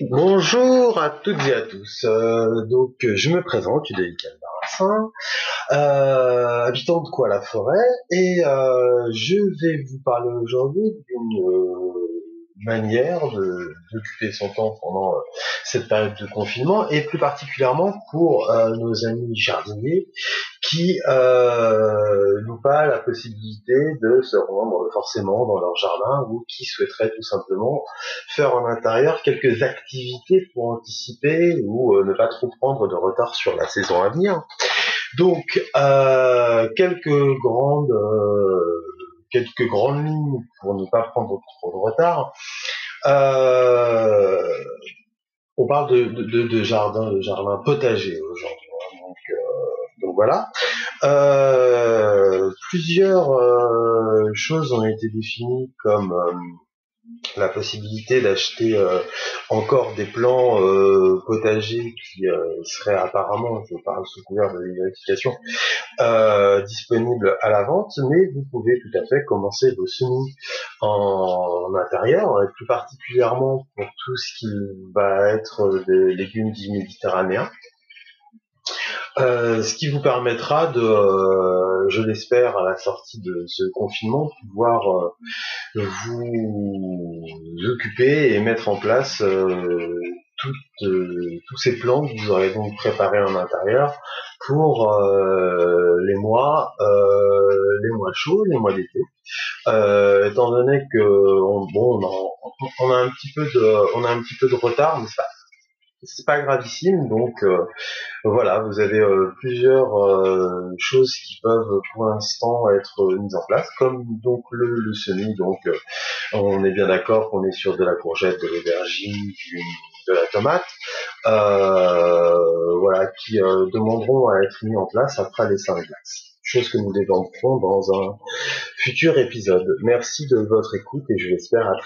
Bonjour à toutes et à tous. Euh, donc, je me présente, Udélic Barassin, euh, habitant de quoi la forêt, et euh, je vais vous parler aujourd'hui d'une euh, manière d'occuper son temps pendant euh, cette période de confinement, et plus particulièrement pour euh, nos amis jardiniers qui euh, n'ont pas la possibilité de se rendre forcément dans leur jardin ou qui souhaiteraient tout simplement faire en intérieur quelques activités pour anticiper ou ne pas trop prendre de retard sur la saison à venir. Donc, euh, quelques grandes quelques grandes lignes pour ne pas prendre trop de retard. Euh, on parle de, de, jardin, de jardin potager aujourd'hui. Hein. Donc, euh, donc voilà. Euh, plusieurs choses ont été définies comme la possibilité d'acheter euh, encore des plants euh, potagers qui euh, seraient apparemment, je parle sous couvert de vérification, disponibles à la vente, mais vous pouvez tout à fait commencer vos semis en, en intérieur, et plus particulièrement pour tout ce qui va être des légumes dits méditerranéens. Euh, ce qui vous permettra de, euh, je l'espère, à la sortie de ce confinement, pouvoir euh, vous occuper et mettre en place toutes, tous ces plans que vous aurez donc préparés en intérieur pour les mois, les mois chauds, les mois d'été. étant donné que on, bon, on a, on a, un petit peu de, on a un petit peu de retard, mais c'est pas? C'est pas gravissime. Donc euh, voilà, vous avez euh, plusieurs euh, choses qui peuvent pour l'instant être mises en place, comme donc le, le semis. Donc on est bien d'accord qu'on est sur de la courgette, de l'aubergine, de la tomate, voilà, qui demanderont à être mis en place après les cinq glaces chose que nous développerons dans un futur épisode. Merci de votre écoute et je l'espère à très